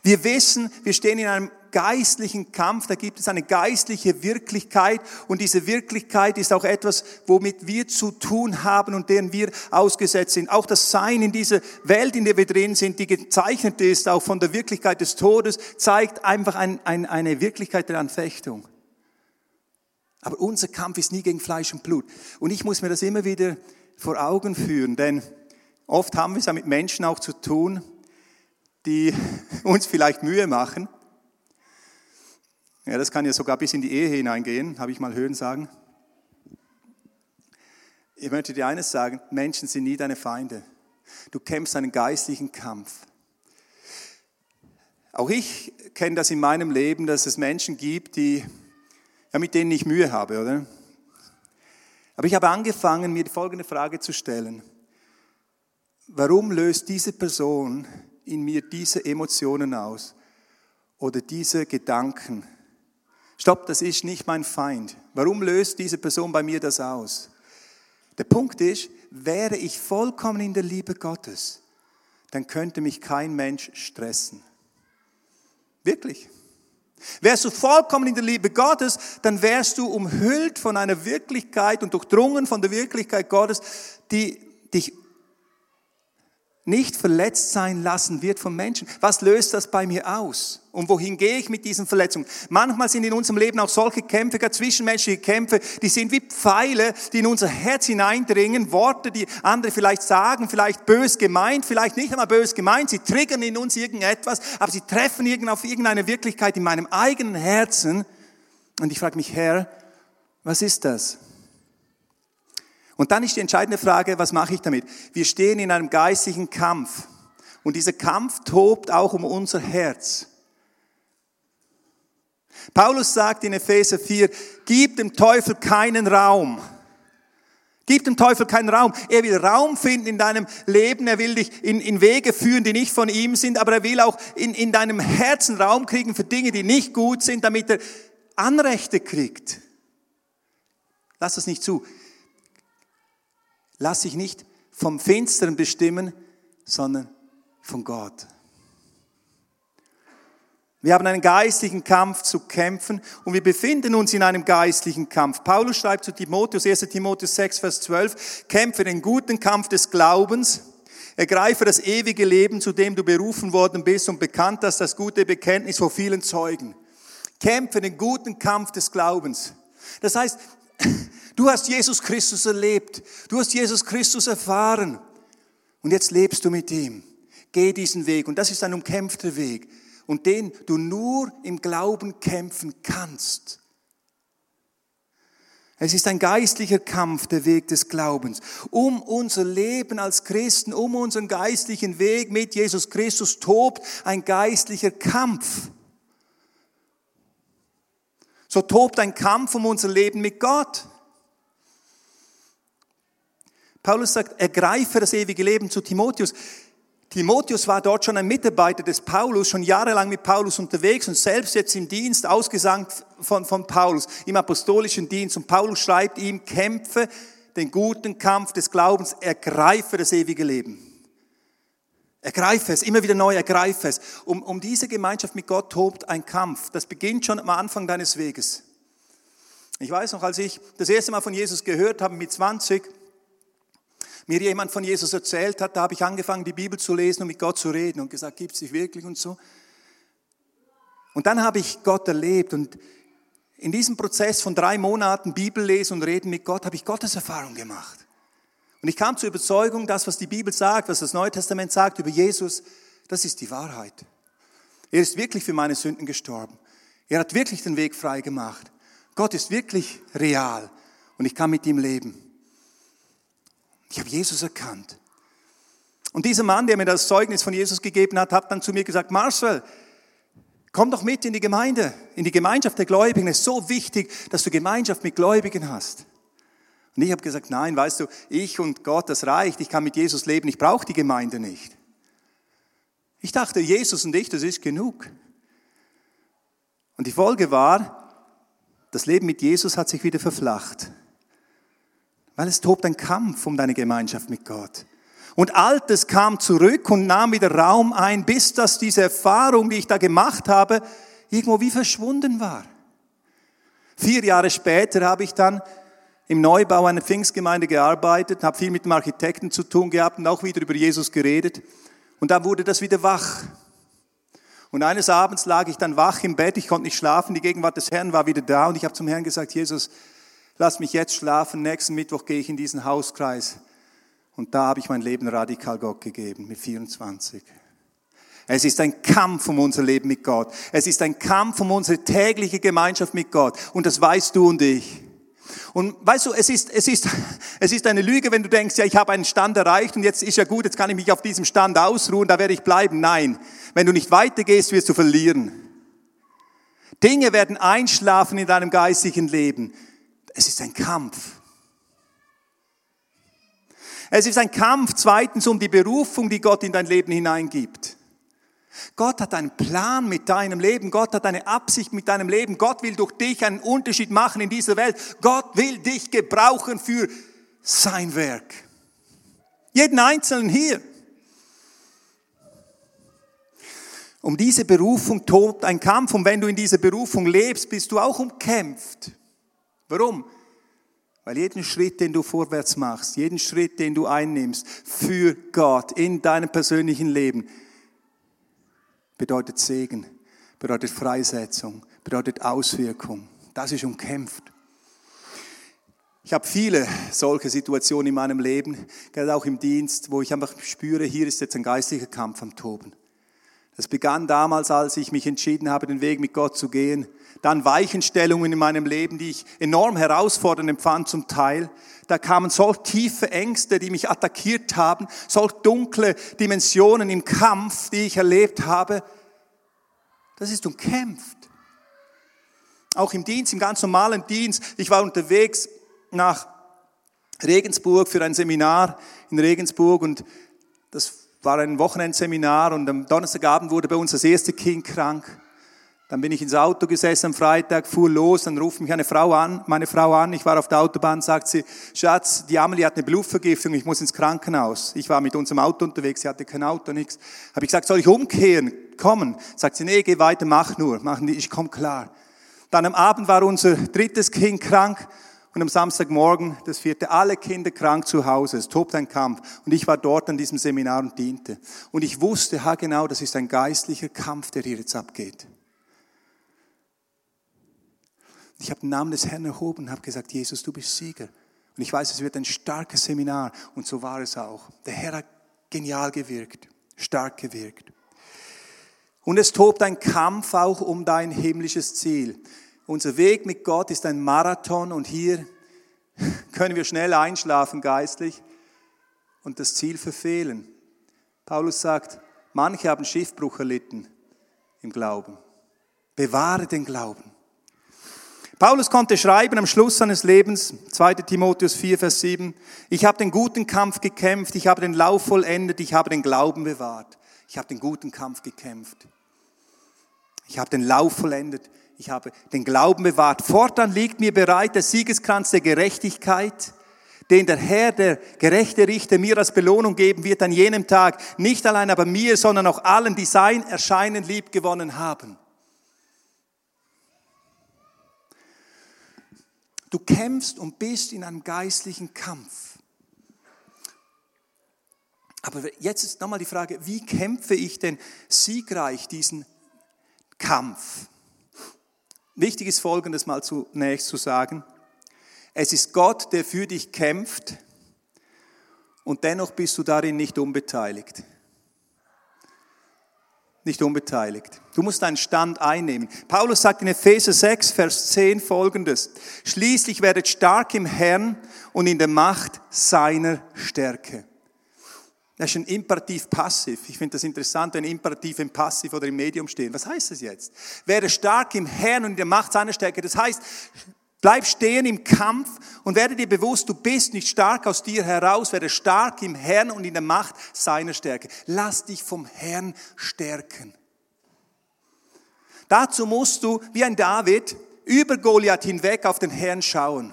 Wir wissen, wir stehen in einem geistlichen Kampf, da gibt es eine geistliche Wirklichkeit und diese Wirklichkeit ist auch etwas, womit wir zu tun haben und deren wir ausgesetzt sind. Auch das Sein in dieser Welt, in der wir drin sind, die gezeichnet ist, auch von der Wirklichkeit des Todes, zeigt einfach ein, ein, eine Wirklichkeit der Anfechtung. Aber unser Kampf ist nie gegen Fleisch und Blut. Und ich muss mir das immer wieder vor Augen führen, denn oft haben wir es ja mit Menschen auch zu tun, die uns vielleicht Mühe machen. Ja, das kann ja sogar bis in die Ehe hineingehen, habe ich mal hören sagen. Ich möchte dir eines sagen, Menschen sind nie deine Feinde. Du kämpfst einen geistlichen Kampf. Auch ich kenne das in meinem Leben, dass es Menschen gibt, die ja, mit denen ich Mühe habe, oder? Aber ich habe angefangen, mir die folgende Frage zu stellen. Warum löst diese Person in mir diese Emotionen aus oder diese Gedanken? Stopp, das ist nicht mein Feind. Warum löst diese Person bei mir das aus? Der Punkt ist, wäre ich vollkommen in der Liebe Gottes, dann könnte mich kein Mensch stressen. Wirklich. Wärst du vollkommen in der Liebe Gottes, dann wärst du umhüllt von einer Wirklichkeit und durchdrungen von der Wirklichkeit Gottes, die dich nicht verletzt sein lassen wird von Menschen. Was löst das bei mir aus? Und wohin gehe ich mit diesen Verletzungen? Manchmal sind in unserem Leben auch solche Kämpfe, gar zwischenmenschliche Kämpfe, die sind wie Pfeile, die in unser Herz hineindringen, Worte, die andere vielleicht sagen, vielleicht bös gemeint, vielleicht nicht einmal bös gemeint, sie triggern in uns irgendetwas, aber sie treffen auf irgendeine Wirklichkeit in meinem eigenen Herzen. Und ich frage mich, Herr, was ist das? Und dann ist die entscheidende Frage, was mache ich damit? Wir stehen in einem geistlichen Kampf. Und dieser Kampf tobt auch um unser Herz. Paulus sagt in Epheser 4, gib dem Teufel keinen Raum. Gib dem Teufel keinen Raum. Er will Raum finden in deinem Leben. Er will dich in, in Wege führen, die nicht von ihm sind. Aber er will auch in, in deinem Herzen Raum kriegen für Dinge, die nicht gut sind, damit er Anrechte kriegt. Lass das nicht zu. Lass dich nicht vom Finsteren bestimmen, sondern von Gott. Wir haben einen geistlichen Kampf zu kämpfen und wir befinden uns in einem geistlichen Kampf. Paulus schreibt zu Timotheus, 1 Timotheus 6, Vers 12, kämpfe den guten Kampf des Glaubens, ergreife das ewige Leben, zu dem du berufen worden bist und bekannt hast das gute Bekenntnis vor vielen Zeugen. Kämpfe den guten Kampf des Glaubens. Das heißt, du hast Jesus Christus erlebt, du hast Jesus Christus erfahren und jetzt lebst du mit ihm. Geh diesen Weg und das ist ein umkämpfter Weg und den du nur im Glauben kämpfen kannst. Es ist ein geistlicher Kampf, der Weg des Glaubens. Um unser Leben als Christen, um unseren geistlichen Weg mit Jesus Christus tobt ein geistlicher Kampf. So tobt ein Kampf um unser Leben mit Gott. Paulus sagt, ergreife das ewige Leben zu Timotheus. Timotheus war dort schon ein Mitarbeiter des Paulus, schon jahrelang mit Paulus unterwegs und selbst jetzt im Dienst ausgesandt von, von Paulus, im apostolischen Dienst. Und Paulus schreibt ihm, kämpfe den guten Kampf des Glaubens, ergreife das ewige Leben. Ergreife es, immer wieder neu ergreife es. Um, um diese Gemeinschaft mit Gott tobt ein Kampf. Das beginnt schon am Anfang deines Weges. Ich weiß noch, als ich das erste Mal von Jesus gehört habe mit 20, mir jemand von Jesus erzählt hat, da habe ich angefangen, die Bibel zu lesen und mit Gott zu reden und gesagt, gibt es dich wirklich und so. Und dann habe ich Gott erlebt und in diesem Prozess von drei Monaten Bibel lesen und reden mit Gott habe ich Gottes Erfahrung gemacht. Und ich kam zur Überzeugung, das, was die Bibel sagt, was das Neue Testament sagt über Jesus, das ist die Wahrheit. Er ist wirklich für meine Sünden gestorben. Er hat wirklich den Weg frei gemacht. Gott ist wirklich real und ich kann mit ihm leben. Ich habe Jesus erkannt. Und dieser Mann, der mir das Zeugnis von Jesus gegeben hat, hat dann zu mir gesagt, Marcel, komm doch mit in die Gemeinde, in die Gemeinschaft der Gläubigen. Es ist so wichtig, dass du Gemeinschaft mit Gläubigen hast. Und ich habe gesagt, nein, weißt du, ich und Gott, das reicht. Ich kann mit Jesus leben. Ich brauche die Gemeinde nicht. Ich dachte, Jesus und ich, das ist genug. Und die Folge war, das Leben mit Jesus hat sich wieder verflacht. Weil es tobt ein Kampf um deine Gemeinschaft mit Gott. Und Altes kam zurück und nahm wieder Raum ein, bis dass diese Erfahrung, die ich da gemacht habe, irgendwo wie verschwunden war. Vier Jahre später habe ich dann im Neubau einer Pfingstgemeinde gearbeitet, habe viel mit dem Architekten zu tun gehabt und auch wieder über Jesus geredet. Und da wurde das wieder wach. Und eines Abends lag ich dann wach im Bett, ich konnte nicht schlafen, die Gegenwart des Herrn war wieder da und ich habe zum Herrn gesagt, Jesus, lass mich jetzt schlafen, nächsten Mittwoch gehe ich in diesen Hauskreis. Und da habe ich mein Leben radikal Gott gegeben, mit 24. Es ist ein Kampf um unser Leben mit Gott. Es ist ein Kampf um unsere tägliche Gemeinschaft mit Gott. Und das weißt du und ich. Und weißt du, es ist, es ist, es ist eine Lüge, wenn du denkst, ja, ich habe einen Stand erreicht und jetzt ist ja gut, jetzt kann ich mich auf diesem Stand ausruhen, da werde ich bleiben. Nein, wenn du nicht weitergehst, wirst du verlieren. Dinge werden einschlafen in deinem geistigen Leben. Es ist ein Kampf. Es ist ein Kampf zweitens um die Berufung, die Gott in dein Leben hineingibt. Gott hat einen Plan mit deinem Leben. Gott hat eine Absicht mit deinem Leben. Gott will durch dich einen Unterschied machen in dieser Welt. Gott will dich gebrauchen für sein Werk. Jeden Einzelnen hier. Um diese Berufung tobt ein Kampf und wenn du in dieser Berufung lebst, bist du auch umkämpft. Warum? Weil jeden Schritt, den du vorwärts machst, jeden Schritt, den du einnimmst für Gott in deinem persönlichen Leben, bedeutet Segen, bedeutet Freisetzung, bedeutet Auswirkung. Das ist umkämpft. Ich habe viele solche Situationen in meinem Leben, gerade auch im Dienst, wo ich einfach spüre, hier ist jetzt ein geistlicher Kampf am Toben. Das begann damals, als ich mich entschieden habe, den Weg mit Gott zu gehen. dann Weichenstellungen in meinem Leben, die ich enorm herausfordernd empfand zum Teil. Da kamen solch tiefe Ängste, die mich attackiert haben, solch dunkle Dimensionen im Kampf, die ich erlebt habe. Das ist umkämpft. Auch im Dienst, im ganz normalen Dienst. Ich war unterwegs nach Regensburg für ein Seminar in Regensburg und das war ein Wochenendseminar und am Donnerstagabend wurde bei uns das erste Kind krank. Dann bin ich ins Auto gesessen am Freitag, fuhr los, dann ruft mich eine Frau an, meine Frau an, ich war auf der Autobahn, sagt sie, Schatz, die Amelie hat eine Blutvergiftung, ich muss ins Krankenhaus. Ich war mit unserem Auto unterwegs, sie hatte kein Auto, nichts. Habe ich gesagt, soll ich umkehren, kommen? Sagt sie, nee, geh weiter, mach nur, mach, ich komm klar. Dann am Abend war unser drittes Kind krank und am Samstagmorgen das vierte, alle Kinder krank zu Hause. Es tobt ein Kampf. Und ich war dort an diesem Seminar und diente. Und ich wusste, ha genau, das ist ein geistlicher Kampf, der hier jetzt abgeht. Ich habe den Namen des Herrn erhoben und habe gesagt, Jesus, du bist Sieger. Und ich weiß, es wird ein starkes Seminar. Und so war es auch. Der Herr hat genial gewirkt, stark gewirkt. Und es tobt ein Kampf auch um dein himmlisches Ziel. Unser Weg mit Gott ist ein Marathon und hier können wir schnell einschlafen geistlich und das Ziel verfehlen. Paulus sagt, manche haben Schiffbruch erlitten im Glauben. Bewahre den Glauben. Paulus konnte schreiben am Schluss seines Lebens, 2 Timotheus 4, Vers 7, ich habe den guten Kampf gekämpft, ich habe den Lauf vollendet, ich habe den Glauben bewahrt. Ich habe den guten Kampf gekämpft. Ich habe den Lauf vollendet, ich habe den Glauben bewahrt. Fortan liegt mir bereit der Siegeskranz der Gerechtigkeit, den der Herr, der gerechte Richter, mir als Belohnung geben wird an jenem Tag. Nicht allein aber mir, sondern auch allen, die sein Erscheinen lieb gewonnen haben. Du kämpfst und bist in einem geistlichen Kampf. Aber jetzt ist nochmal die Frage, wie kämpfe ich denn siegreich diesen Kampf? Wichtig ist Folgendes mal zunächst zu sagen. Es ist Gott, der für dich kämpft und dennoch bist du darin nicht unbeteiligt nicht unbeteiligt. Du musst deinen Stand einnehmen. Paulus sagt in Epheser 6, Vers 10 folgendes. Schließlich werdet stark im Herrn und in der Macht seiner Stärke. Das ist ein Imperativ passiv. Ich finde das interessant, wenn Imperativ im Passiv oder im Medium stehen. Was heißt das jetzt? Werde stark im Herrn und in der Macht seiner Stärke. Das heißt, Bleib stehen im Kampf und werde dir bewusst, du bist nicht stark aus dir heraus, werde stark im Herrn und in der Macht seiner Stärke. Lass dich vom Herrn stärken. Dazu musst du, wie ein David, über Goliath hinweg auf den Herrn schauen,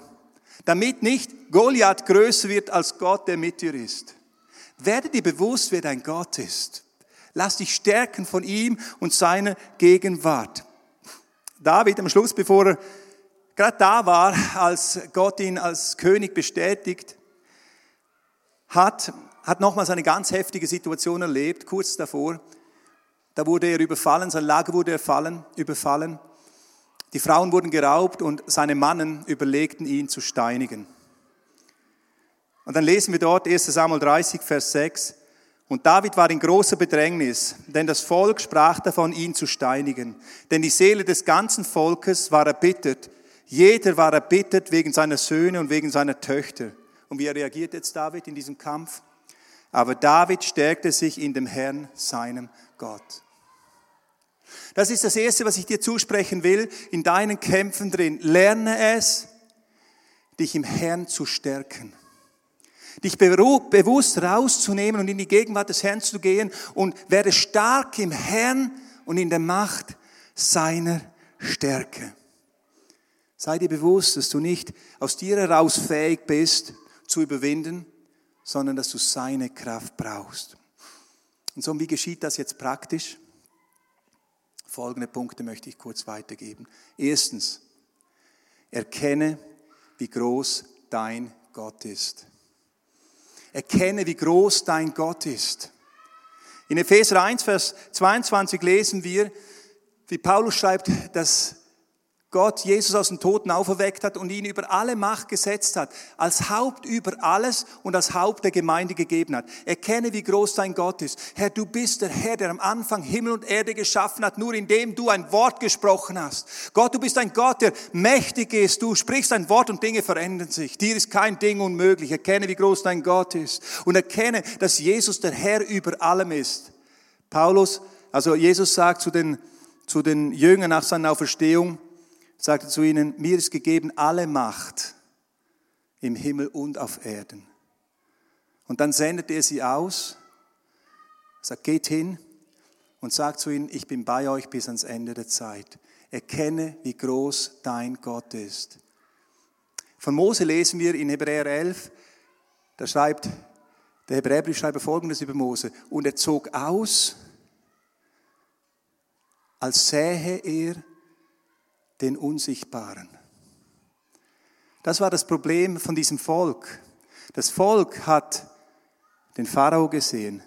damit nicht Goliath größer wird als Gott, der mit dir ist. Werde dir bewusst, wer dein Gott ist. Lass dich stärken von ihm und seiner Gegenwart. David am Schluss, bevor er gerade da war, als Gott ihn als König bestätigt hat, hat nochmals eine ganz heftige Situation erlebt, kurz davor. Da wurde er überfallen, sein Lager wurde erfallen, überfallen. Die Frauen wurden geraubt und seine Mannen überlegten ihn zu steinigen. Und dann lesen wir dort 1 Samuel 30, Vers 6. Und David war in großer Bedrängnis, denn das Volk sprach davon, ihn zu steinigen. Denn die Seele des ganzen Volkes war erbittert jeder war erbittert wegen seiner Söhne und wegen seiner Töchter. Und wie reagiert jetzt David in diesem Kampf? Aber David stärkte sich in dem Herrn, seinem Gott. Das ist das Erste, was ich dir zusprechen will, in deinen Kämpfen drin. Lerne es, dich im Herrn zu stärken. Dich bewusst rauszunehmen und in die Gegenwart des Herrn zu gehen und werde stark im Herrn und in der Macht seiner Stärke. Sei dir bewusst, dass du nicht aus dir heraus fähig bist zu überwinden, sondern dass du seine Kraft brauchst. Und so, wie geschieht das jetzt praktisch? Folgende Punkte möchte ich kurz weitergeben. Erstens, erkenne, wie groß dein Gott ist. Erkenne, wie groß dein Gott ist. In Epheser 1, Vers 22 lesen wir, wie Paulus schreibt, dass Gott Jesus aus den Toten auferweckt hat und ihn über alle Macht gesetzt hat, als Haupt über alles und als Haupt der Gemeinde gegeben hat. Erkenne, wie groß dein Gott ist. Herr, du bist der Herr, der am Anfang Himmel und Erde geschaffen hat, nur indem du ein Wort gesprochen hast. Gott, du bist ein Gott, der mächtig ist. Du sprichst ein Wort und Dinge verändern sich. Dir ist kein Ding unmöglich. Erkenne, wie groß dein Gott ist. Und erkenne, dass Jesus der Herr über allem ist. Paulus, also Jesus sagt zu den, zu den Jüngern nach seiner Auferstehung, sagte zu ihnen, mir ist gegeben alle Macht im Himmel und auf Erden. Und dann sendete er sie aus, sagt, geht hin und sagt zu ihnen, ich bin bei euch bis ans Ende der Zeit. Erkenne, wie groß dein Gott ist. Von Mose lesen wir in Hebräer 11, da schreibt der Hebräerbriefschreiber folgendes über Mose. Und er zog aus, als sähe er den Unsichtbaren. Das war das Problem von diesem Volk. Das Volk hat den Pharao gesehen.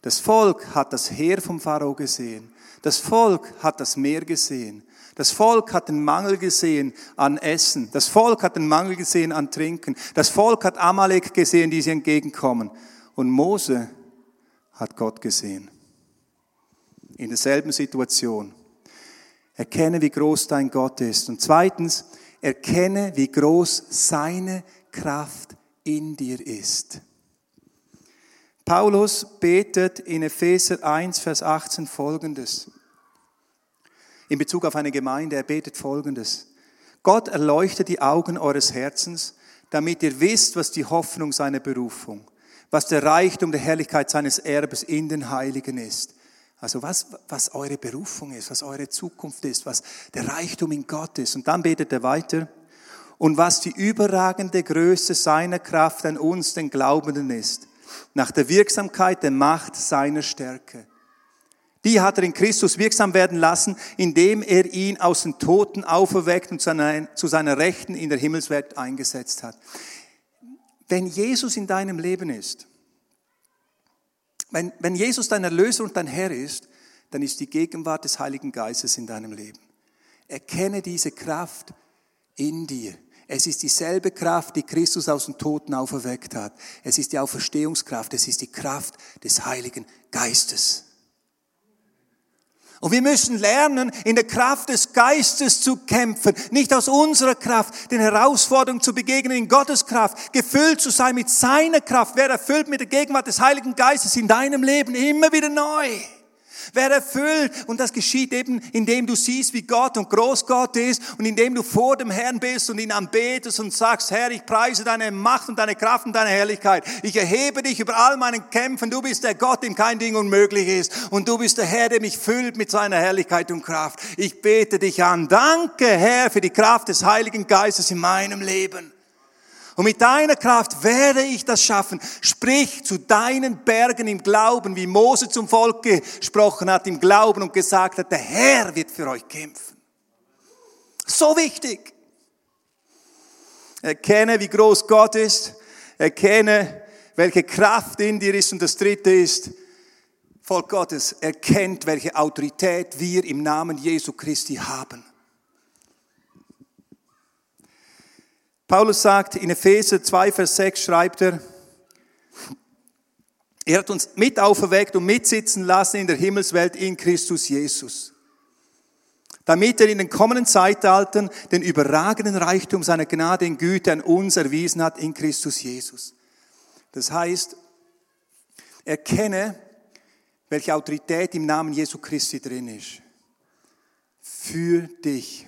Das Volk hat das Heer vom Pharao gesehen. Das Volk hat das Meer gesehen. Das Volk hat den Mangel gesehen an Essen. Das Volk hat den Mangel gesehen an Trinken. Das Volk hat Amalek gesehen, die sie entgegenkommen. Und Mose hat Gott gesehen. In derselben Situation. Erkenne, wie groß dein Gott ist. Und zweitens, erkenne, wie groß seine Kraft in dir ist. Paulus betet in Epheser 1, Vers 18 folgendes. In Bezug auf eine Gemeinde, er betet folgendes. Gott erleuchtet die Augen eures Herzens, damit ihr wisst, was die Hoffnung seiner Berufung, was der Reichtum der Herrlichkeit seines Erbes in den Heiligen ist also was, was eure Berufung ist, was eure Zukunft ist, was der Reichtum in Gott ist. Und dann betet er weiter. Und was die überragende Größe seiner Kraft an uns, den Glaubenden ist, nach der Wirksamkeit der Macht seiner Stärke. Die hat er in Christus wirksam werden lassen, indem er ihn aus den Toten auferweckt und zu seiner Rechten in der Himmelswelt eingesetzt hat. Wenn Jesus in deinem Leben ist, wenn, wenn Jesus dein Erlöser und dein Herr ist, dann ist die Gegenwart des Heiligen Geistes in deinem Leben. Erkenne diese Kraft in dir. Es ist dieselbe Kraft, die Christus aus den Toten auferweckt hat. Es ist die Auferstehungskraft. Es ist die Kraft des Heiligen Geistes. Und wir müssen lernen, in der Kraft des Geistes zu kämpfen, nicht aus unserer Kraft, den Herausforderungen zu begegnen in Gottes Kraft, gefüllt zu sein mit seiner Kraft. Wer erfüllt mit der Gegenwart des Heiligen Geistes in deinem Leben immer wieder neu. Wer erfüllt. Und das geschieht eben, indem du siehst, wie Gott und groß Gott ist und indem du vor dem Herrn bist und ihn anbetest und sagst, Herr, ich preise deine Macht und deine Kraft und deine Herrlichkeit. Ich erhebe dich über all meinen Kämpfen. Du bist der Gott, dem kein Ding unmöglich ist. Und du bist der Herr, der mich füllt mit seiner Herrlichkeit und Kraft. Ich bete dich an. Danke, Herr, für die Kraft des Heiligen Geistes in meinem Leben. Und mit deiner Kraft werde ich das schaffen. Sprich zu deinen Bergen im Glauben, wie Mose zum Volk gesprochen hat, im Glauben und gesagt hat, der Herr wird für euch kämpfen. So wichtig. Erkenne, wie groß Gott ist. Erkenne, welche Kraft in dir ist. Und das dritte ist, Volk Gottes erkennt, welche Autorität wir im Namen Jesu Christi haben. Paulus sagt in Epheser 2, Vers 6 schreibt er, er hat uns mit auferweckt und mitsitzen lassen in der Himmelswelt in Christus Jesus. Damit er in den kommenden Zeitaltern den überragenden Reichtum seiner Gnade und Güte an uns erwiesen hat in Christus Jesus. Das heißt, erkenne, welche Autorität im Namen Jesu Christi drin ist. Für dich.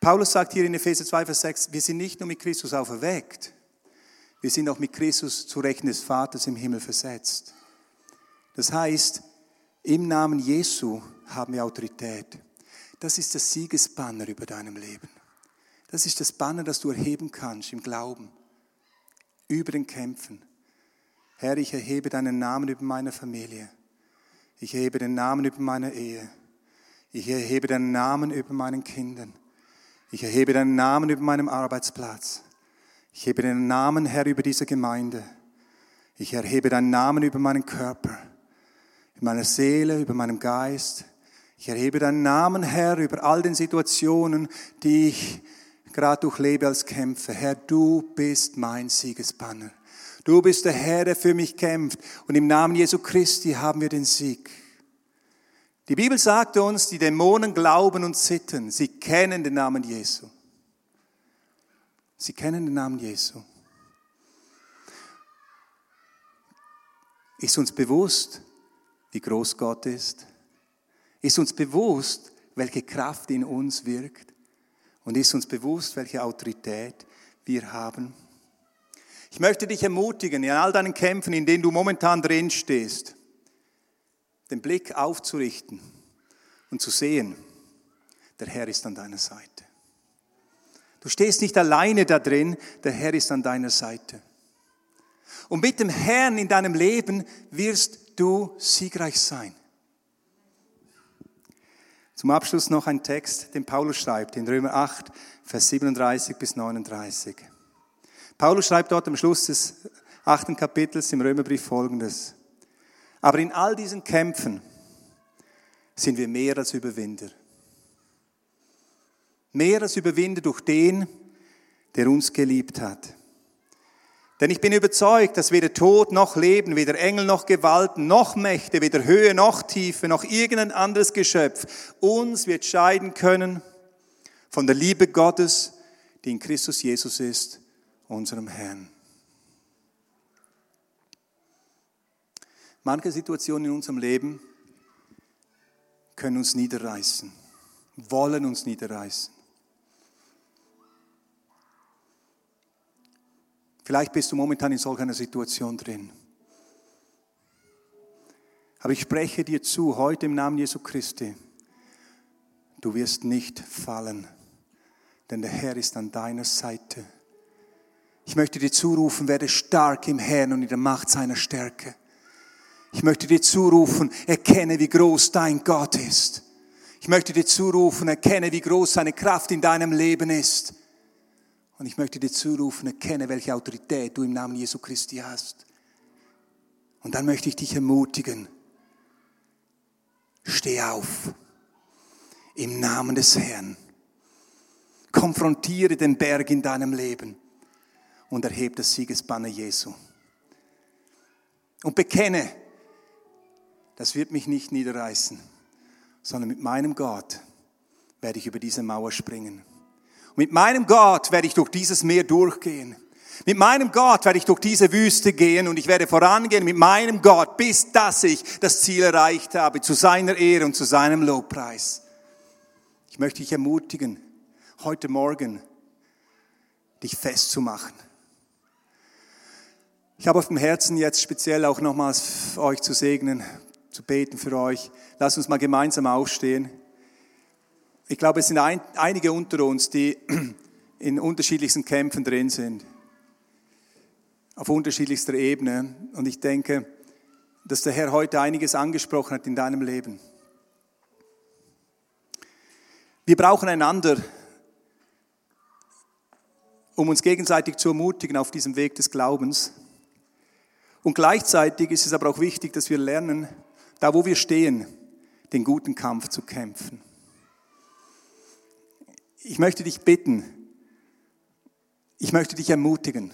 Paulus sagt hier in Epheser 2, Vers 6, wir sind nicht nur mit Christus auferweckt, wir sind auch mit Christus zu Rechten des Vaters im Himmel versetzt. Das heißt, im Namen Jesu haben wir Autorität. Das ist das Siegesbanner über deinem Leben. Das ist das Banner, das du erheben kannst im Glauben, über den Kämpfen. Herr, ich erhebe deinen Namen über meine Familie. Ich erhebe den Namen über meine Ehe. Ich erhebe deinen Namen über meinen Kindern. Ich erhebe deinen Namen über meinem Arbeitsplatz. Ich erhebe deinen Namen, Herr, über diese Gemeinde. Ich erhebe deinen Namen über meinen Körper, über meine Seele, über meinen Geist. Ich erhebe deinen Namen, Herr, über all den Situationen, die ich gerade durchlebe als Kämpfer. Herr, du bist mein Siegesbanner. Du bist der Herr, der für mich kämpft. Und im Namen Jesu Christi haben wir den Sieg. Die Bibel sagt uns, die Dämonen glauben und zittern. Sie kennen den Namen Jesu. Sie kennen den Namen Jesu. Ist uns bewusst, wie groß Gott ist? Ist uns bewusst, welche Kraft in uns wirkt? Und ist uns bewusst, welche Autorität wir haben? Ich möchte dich ermutigen, in all deinen Kämpfen, in denen du momentan drin stehst, den Blick aufzurichten und zu sehen, der Herr ist an deiner Seite. Du stehst nicht alleine da drin, der Herr ist an deiner Seite. Und mit dem Herrn in deinem Leben wirst du siegreich sein. Zum Abschluss noch ein Text, den Paulus schreibt in Römer 8, Vers 37 bis 39. Paulus schreibt dort am Schluss des achten Kapitels im Römerbrief folgendes. Aber in all diesen Kämpfen sind wir mehr als Überwinder. Mehr als Überwinder durch den, der uns geliebt hat. Denn ich bin überzeugt, dass weder Tod noch Leben, weder Engel noch Gewalten, noch Mächte, weder Höhe noch Tiefe, noch irgendein anderes Geschöpf uns wird scheiden können von der Liebe Gottes, die in Christus Jesus ist, unserem Herrn. Manche Situationen in unserem Leben können uns niederreißen, wollen uns niederreißen. Vielleicht bist du momentan in solch einer Situation drin. Aber ich spreche dir zu, heute im Namen Jesu Christi, du wirst nicht fallen, denn der Herr ist an deiner Seite. Ich möchte dir zurufen, werde stark im Herrn und in der Macht seiner Stärke. Ich möchte dir zurufen, erkenne, wie groß dein Gott ist. Ich möchte dir zurufen, erkenne, wie groß seine Kraft in deinem Leben ist. Und ich möchte dir zurufen, erkenne, welche Autorität du im Namen Jesu Christi hast. Und dann möchte ich dich ermutigen, steh auf im Namen des Herrn. Konfrontiere den Berg in deinem Leben und erhebe das Siegesbanner Jesu. Und bekenne, das wird mich nicht niederreißen, sondern mit meinem Gott werde ich über diese Mauer springen. Mit meinem Gott werde ich durch dieses Meer durchgehen. Mit meinem Gott werde ich durch diese Wüste gehen und ich werde vorangehen mit meinem Gott, bis dass ich das Ziel erreicht habe, zu seiner Ehre und zu seinem Lobpreis. Ich möchte dich ermutigen, heute Morgen dich festzumachen. Ich habe auf dem Herzen jetzt speziell auch nochmals euch zu segnen, zu beten für euch. Lasst uns mal gemeinsam aufstehen. Ich glaube, es sind ein, einige unter uns, die in unterschiedlichsten Kämpfen drin sind, auf unterschiedlichster Ebene. Und ich denke, dass der Herr heute einiges angesprochen hat in deinem Leben. Wir brauchen einander, um uns gegenseitig zu ermutigen auf diesem Weg des Glaubens. Und gleichzeitig ist es aber auch wichtig, dass wir lernen, da wo wir stehen, den guten Kampf zu kämpfen. Ich möchte dich bitten, ich möchte dich ermutigen,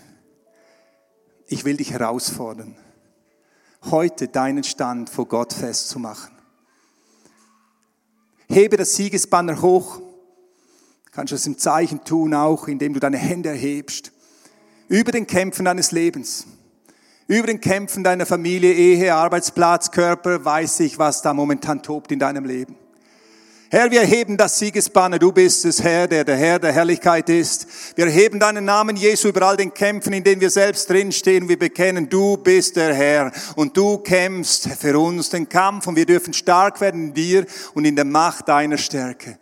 ich will dich herausfordern, heute deinen Stand vor Gott festzumachen. Hebe das Siegesbanner hoch, kannst du es im Zeichen tun, auch indem du deine Hände erhebst, über den Kämpfen deines Lebens, über den Kämpfen deiner Familie, Ehe, Arbeitsplatz, Körper, weiß ich, was da momentan tobt in deinem Leben. Herr, wir erheben das Siegesbanner. Du bist es, Herr, der der Herr der Herrlichkeit ist. Wir erheben deinen Namen, Jesu, über all den Kämpfen, in denen wir selbst drinstehen. Wir bekennen, du bist der Herr und du kämpfst für uns den Kampf und wir dürfen stark werden in dir und in der Macht deiner Stärke.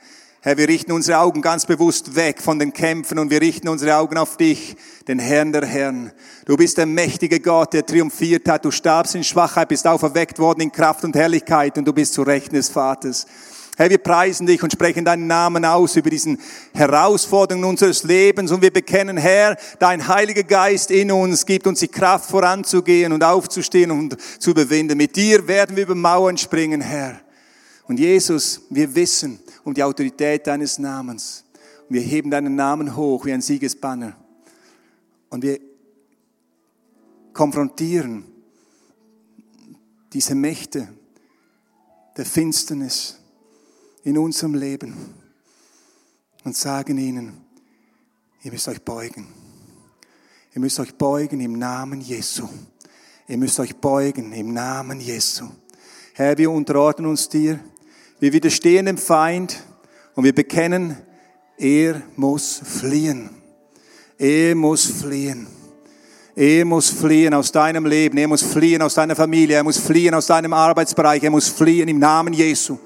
Herr, wir richten unsere Augen ganz bewusst weg von den Kämpfen und wir richten unsere Augen auf dich, den Herrn der Herren. Du bist der mächtige Gott, der triumphiert hat. Du starbst in Schwachheit, bist auferweckt worden in Kraft und Herrlichkeit und du bist zu Rechten des Vaters. Herr, wir preisen dich und sprechen deinen Namen aus über diesen Herausforderungen unseres Lebens und wir bekennen, Herr, dein Heiliger Geist in uns gibt uns die Kraft voranzugehen und aufzustehen und zu überwinden. Mit dir werden wir über Mauern springen, Herr. Und Jesus, wir wissen um die Autorität deines Namens. Und wir heben deinen Namen hoch wie ein Siegesbanner. Und wir konfrontieren diese Mächte der Finsternis in unserem Leben und sagen ihnen, ihr müsst euch beugen. Ihr müsst euch beugen im Namen Jesu. Ihr müsst euch beugen im Namen Jesu. Herr, wir unterordnen uns dir. Wir widerstehen dem Feind und wir bekennen, er muss fliehen. Er muss fliehen. Er muss fliehen aus deinem Leben, er muss fliehen aus deiner Familie, er muss fliehen aus deinem Arbeitsbereich, er muss fliehen im Namen Jesu.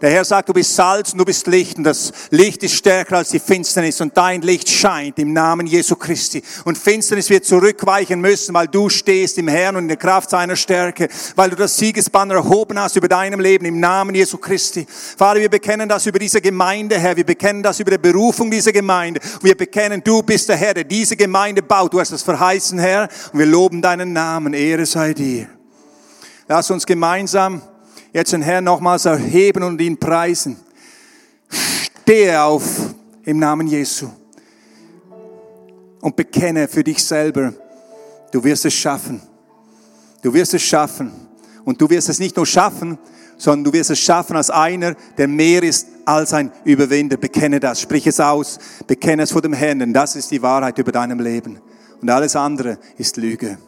Der Herr sagt, du bist Salz und du bist Licht und das Licht ist stärker als die Finsternis und dein Licht scheint im Namen Jesu Christi. Und Finsternis wird zurückweichen müssen, weil du stehst im Herrn und in der Kraft seiner Stärke, weil du das Siegesbanner erhoben hast über deinem Leben im Namen Jesu Christi. Vater, wir bekennen das über diese Gemeinde, Herr. Wir bekennen das über die Berufung dieser Gemeinde. Wir bekennen, du bist der Herr, der diese Gemeinde baut. Du hast das verheißen, Herr. Und wir loben deinen Namen. Ehre sei dir. Lass uns gemeinsam jetzt den Herrn nochmals erheben und ihn preisen. Stehe auf im Namen Jesu und bekenne für dich selber, du wirst es schaffen. Du wirst es schaffen. Und du wirst es nicht nur schaffen, sondern du wirst es schaffen als einer, der mehr ist als ein Überwinder. Bekenne das, sprich es aus, bekenne es vor dem Herrn, denn das ist die Wahrheit über deinem Leben. Und alles andere ist Lüge.